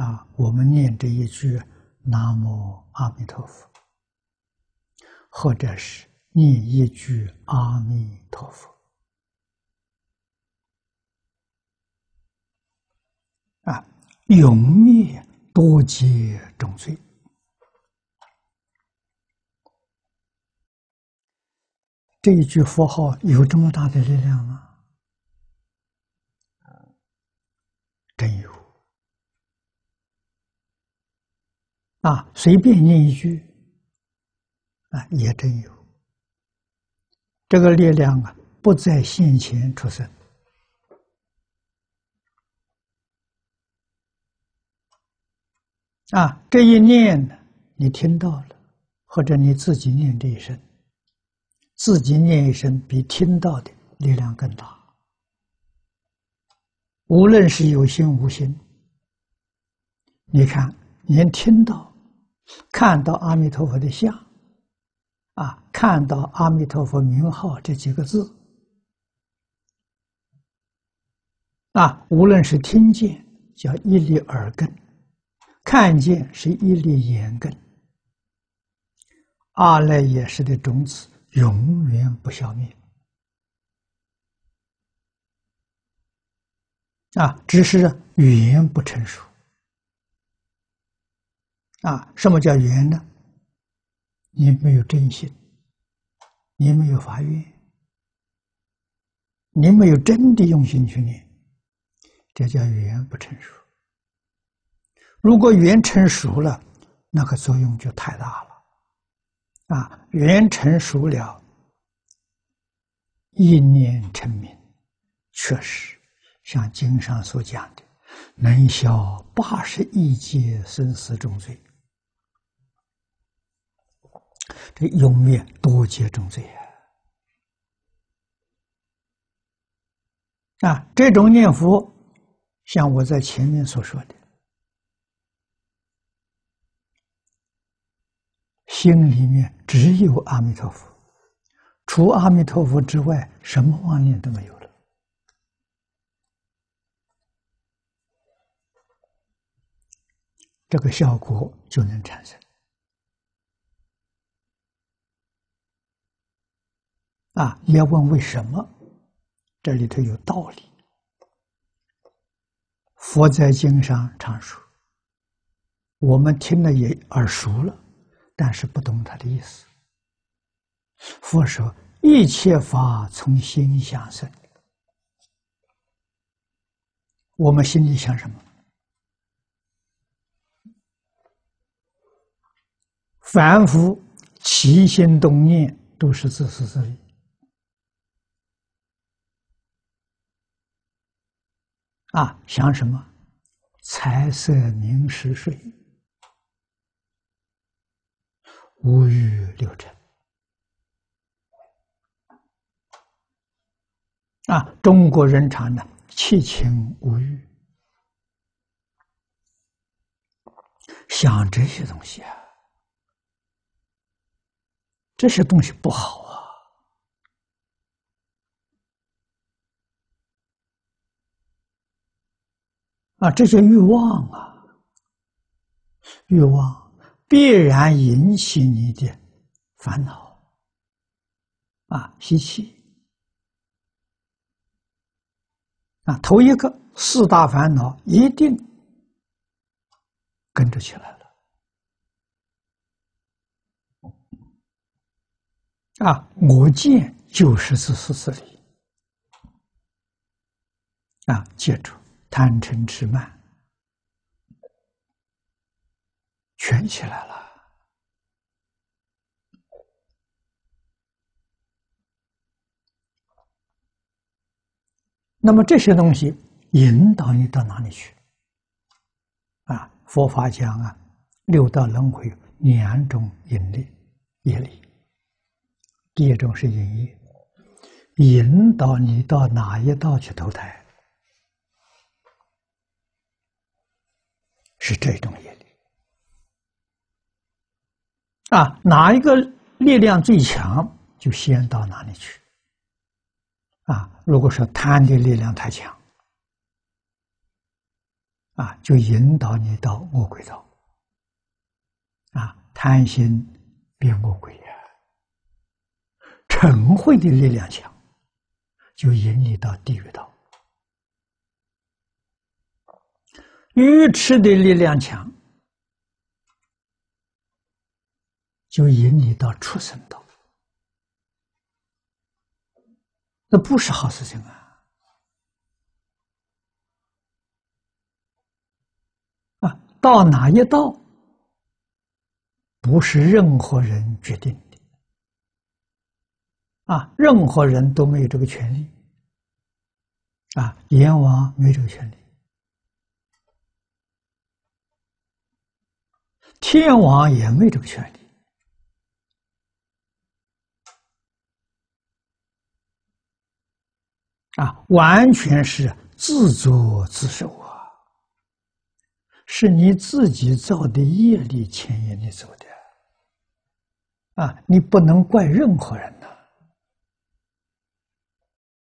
啊，我们念这一句“南无阿弥陀佛”，或者是念一句“阿弥陀佛”，啊，永灭多劫重罪。这一句佛号有这么大的力量吗？真有啊！随便念一句啊，也真有。这个力量啊，不在现前出生啊。这一念呢，你听到了，或者你自己念这一声。自己念一声，比听到的力量更大。无论是有心无心，你看，连听到、看到阿弥陀佛的像，啊，看到阿弥陀佛名号这几个字，啊，无论是听见，叫一粒耳根；看见是一粒眼根。阿赖耶识的种子。永远不消灭啊！只是语言不成熟啊！什么叫缘呢？你没有真心，你没有发愿，你没有真的用心去念，这叫缘不成熟。如果缘成熟了，那个作用就太大了。啊，缘成熟了，一念成名，确实像经上所讲的，能消八十一劫生死重罪，这永灭多劫重罪啊！啊，这种念佛，像我在前面所说的。心里面只有阿弥陀佛，除阿弥陀佛之外，什么妄念都没有了。这个效果就能产生。啊，你要问为什么？这里头有道理。佛在经上常说，我们听了也耳熟了。但是不懂他的意思。佛说：“一切法从心想生。”我们心里想什么？凡夫起心动念都是自私自利啊！想什么？财色名食睡。五欲六尘啊，中国人常呢，七情五欲，想这些东西啊，这些东西不好啊，这些欲望啊，欲望。必然引起你的烦恼啊，习气啊，头一个四大烦恼一定跟着起来了啊！我见就是自私自利啊，记住贪嗔痴慢。全起来了。那么这些东西引导你到哪里去？啊，佛法讲啊，六道轮回两种引力业力。第一种是引业，引导你到哪一道去投胎，是这种业力。啊，哪一个力量最强，就先到哪里去。啊，如果说贪的力量太强，啊，就引导你到恶鬼道。贪心变魔鬼呀！嗔恚的力量强，就引你到地狱道；愚痴的力量强，就引你到畜生道。那不是好事情啊！啊，到哪一道？不是任何人决定的，啊，任何人都没有这个权利，啊，阎王没这个权利，天王也没这个权利，啊，完全是自作自受啊，是你自己造的业力牵引你走的。啊，你不能怪任何人呐。